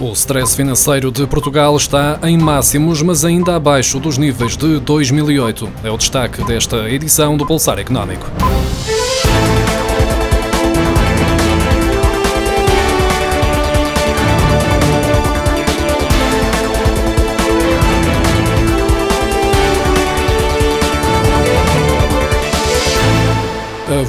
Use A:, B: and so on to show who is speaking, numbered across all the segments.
A: O stress financeiro de Portugal está em máximos, mas ainda abaixo dos níveis de 2008. É o destaque desta edição do Pulsar Económico.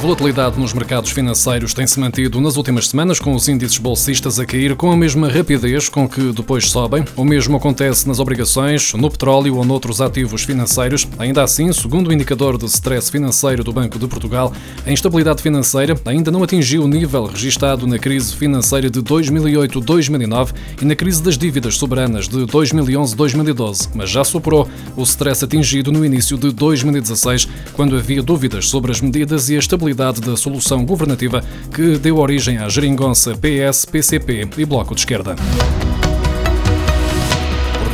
A: Volatilidade nos mercados financeiros tem-se mantido nas últimas semanas, com os índices bolsistas a cair com a mesma rapidez com que depois sobem. O mesmo acontece nas obrigações, no petróleo ou noutros ativos financeiros. Ainda assim, segundo o indicador de stress financeiro do Banco de Portugal, a instabilidade financeira ainda não atingiu o nível registado na crise financeira de 2008-2009 e na crise das dívidas soberanas de 2011-2012, mas já superou o stress atingido no início de 2016, quando havia dúvidas sobre as medidas e as estabilidade da solução governativa que deu origem à geringonça PS, PCP e Bloco de Esquerda.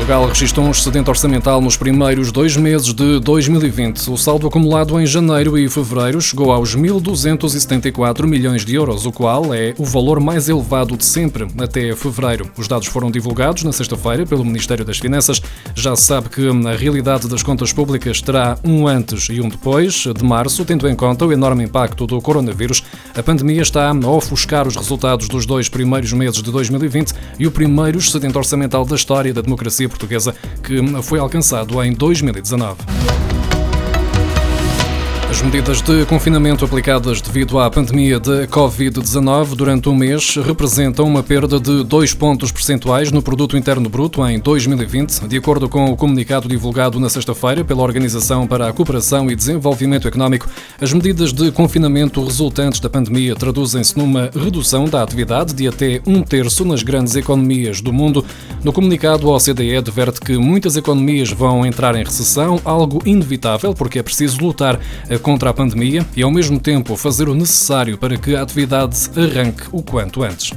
A: Portugal registrou um excedente orçamental nos primeiros dois meses de 2020. O saldo acumulado em janeiro e fevereiro chegou aos 1.274 milhões de euros, o qual é o valor mais elevado de sempre até fevereiro. Os dados foram divulgados na sexta-feira pelo Ministério das Finanças. Já se sabe que a realidade das contas públicas terá um antes e um depois de março, tendo em conta o enorme impacto do coronavírus. A pandemia está a ofuscar os resultados dos dois primeiros meses de 2020 e o primeiro excedente orçamental da história da democracia portuguesa que foi alcançado em 2019. As medidas de confinamento aplicadas devido à pandemia de Covid-19 durante um mês representam uma perda de 2 pontos percentuais no produto interno bruto em 2020, de acordo com o comunicado divulgado na sexta-feira pela Organização para a Cooperação e Desenvolvimento Económico. As medidas de confinamento resultantes da pandemia traduzem-se numa redução da atividade de até um terço nas grandes economias do mundo. No comunicado, a OCDE adverte que muitas economias vão entrar em recessão, algo inevitável porque é preciso lutar contra a pandemia e, ao mesmo tempo, fazer o necessário para que a atividade arranque o quanto antes.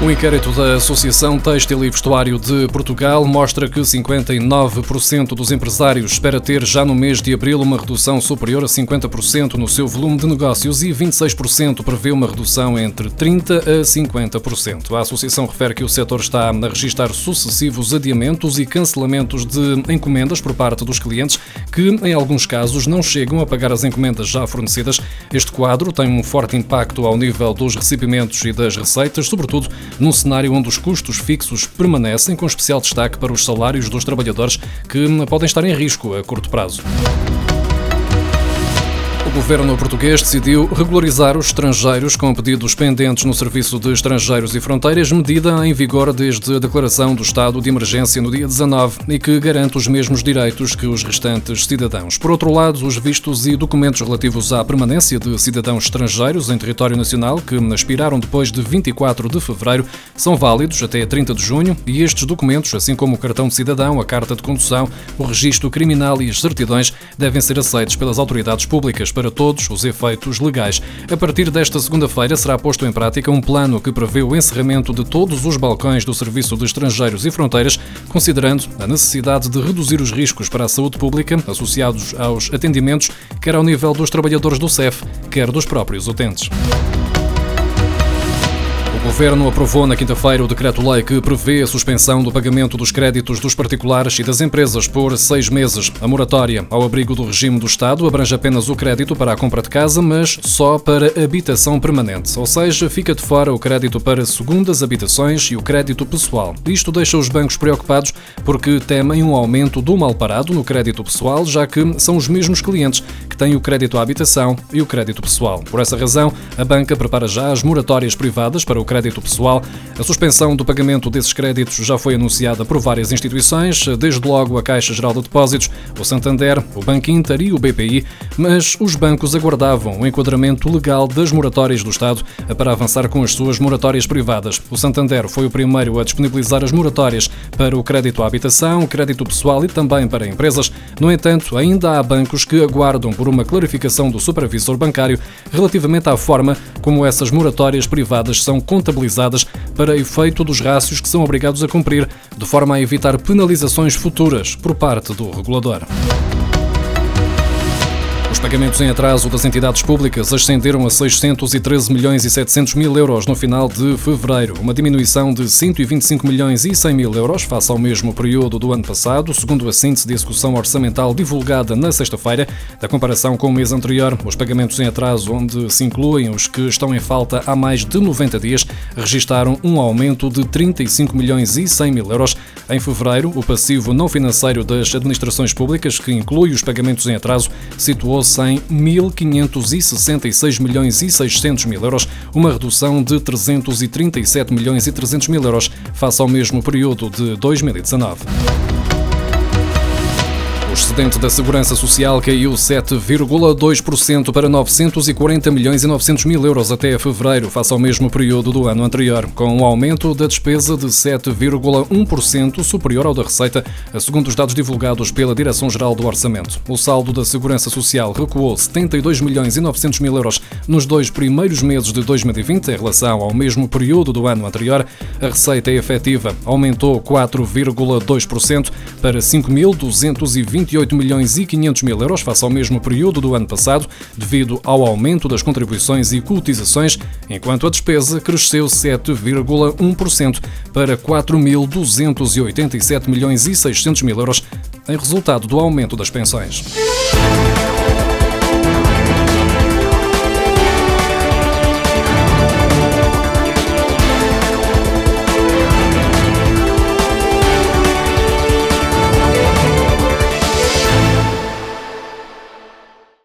A: O inquérito da Associação Têxtil e Vestuário de Portugal mostra que 59% dos empresários espera ter já no mês de abril uma redução superior a 50% no seu volume de negócios e 26% prevê uma redução entre 30% a 50%. A Associação refere que o setor está a registrar sucessivos adiamentos e cancelamentos de encomendas por parte dos clientes que, em alguns casos, não chegam a pagar as encomendas já fornecidas. Este quadro tem um forte impacto ao nível dos recebimentos e das receitas, sobretudo num cenário onde os custos fixos permanecem, com especial destaque para os salários dos trabalhadores que podem estar em risco a curto prazo. O governo português decidiu regularizar os estrangeiros com pedidos pendentes no Serviço de Estrangeiros e Fronteiras, medida em vigor desde a declaração do estado de emergência no dia 19 e que garante os mesmos direitos que os restantes cidadãos. Por outro lado, os vistos e documentos relativos à permanência de cidadãos estrangeiros em território nacional que expiraram depois de 24 de fevereiro são válidos até 30 de junho e estes documentos, assim como o cartão de cidadão, a carta de condução, o registro criminal e as certidões, devem ser aceitos pelas autoridades públicas para todos os efeitos legais. A partir desta segunda-feira será posto em prática um plano que prevê o encerramento de todos os balcões do Serviço de Estrangeiros e Fronteiras, considerando a necessidade de reduzir os riscos para a saúde pública associados aos atendimentos, quer ao nível dos trabalhadores do CEF, quer dos próprios utentes. O Governo aprovou na quinta-feira o decreto-lei que prevê a suspensão do pagamento dos créditos dos particulares e das empresas por seis meses. A moratória, ao abrigo do regime do Estado, abrange apenas o crédito para a compra de casa, mas só para habitação permanente, ou seja, fica de fora o crédito para segundas habitações e o crédito pessoal. Isto deixa os bancos preocupados porque temem um aumento do mal parado no crédito pessoal, já que são os mesmos clientes que têm o crédito à habitação e o crédito pessoal. Por essa razão, a banca prepara já as moratórias privadas para o crédito crédito pessoal. A suspensão do pagamento desses créditos já foi anunciada por várias instituições, desde logo a Caixa Geral de Depósitos, o Santander, o Banco Inter e o BPI, mas os bancos aguardavam o enquadramento legal das moratórias do Estado para avançar com as suas moratórias privadas. O Santander foi o primeiro a disponibilizar as moratórias para o crédito à habitação, crédito pessoal e também para empresas. No entanto, ainda há bancos que aguardam por uma clarificação do supervisor bancário relativamente à forma como essas moratórias privadas são para efeito dos rácios que são obrigados a cumprir, de forma a evitar penalizações futuras por parte do regulador. Os pagamentos em atraso das entidades públicas ascenderam a 613 milhões e 700 mil euros no final de fevereiro, uma diminuição de 125 milhões e 100 mil euros face ao mesmo período do ano passado, segundo a síntese de execução orçamental divulgada na sexta-feira. Da comparação com o mês anterior, os pagamentos em atraso, onde se incluem os que estão em falta há mais de 90 dias, registaram um aumento de 35 milhões e 100 mil euros. Em fevereiro, o passivo não financeiro das administrações públicas, que inclui os pagamentos em atraso, situou situou-se em 1.566 milhões e 600 mil euros, uma redução de 337 milhões e 300 mil euros face ao mesmo período de 2019 excedente da Segurança Social caiu 7,2% para 940 milhões e 900 mil euros até fevereiro, face ao mesmo período do ano anterior, com um aumento da despesa de 7,1% superior ao da receita, segundo os dados divulgados pela Direção-Geral do Orçamento. O saldo da Segurança Social recuou 72 milhões e 900 mil euros nos dois primeiros meses de 2020 em relação ao mesmo período do ano anterior. A receita efetiva aumentou 4,2% para 5.228 8 milhões e 500 mil euros face ao mesmo período do ano passado, devido ao aumento das contribuições e cotizações, enquanto a despesa cresceu 7,1% para 4.287 milhões e 600 mil euros, em resultado do aumento das pensões.